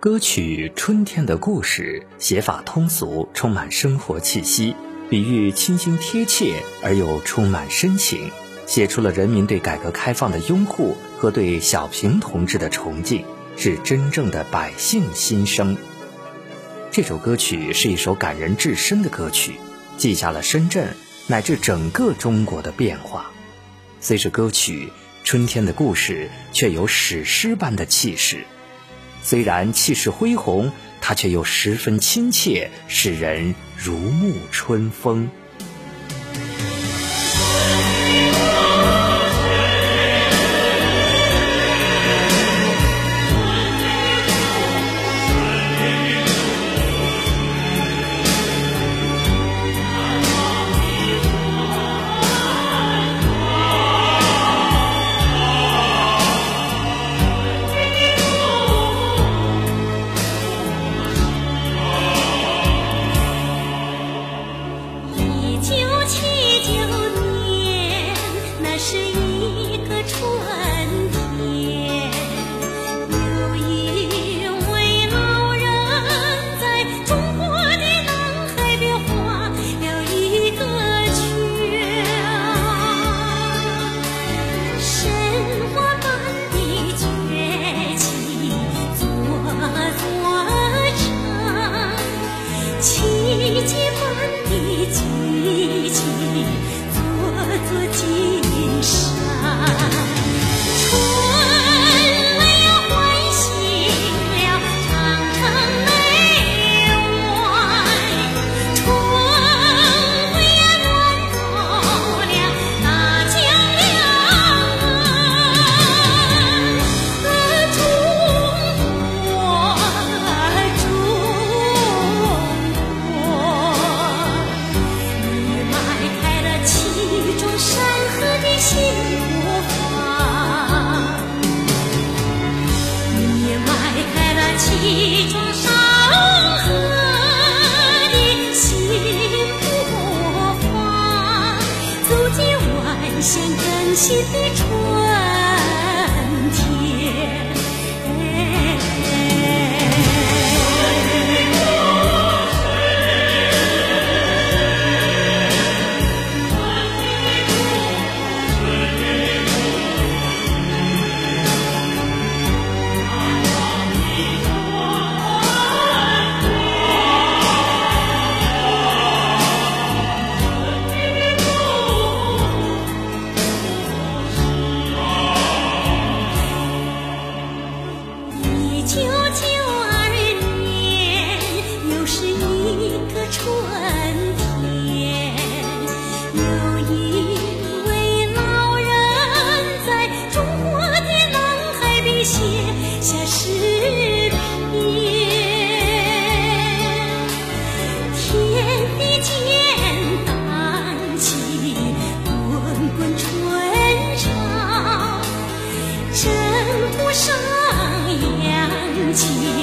歌曲《春天的故事》写法通俗，充满生活气息，比喻清新贴切而又充满深情，写出了人民对改革开放的拥护和对小平同志的崇敬，是真正的百姓心声。这首歌曲是一首感人至深的歌曲，记下了深圳乃至整个中国的变化。虽是歌曲《春天的故事》，却有史诗般的气势。虽然气势恢宏，它却又十分亲切，使人如沐春风。更新的春。上扬情。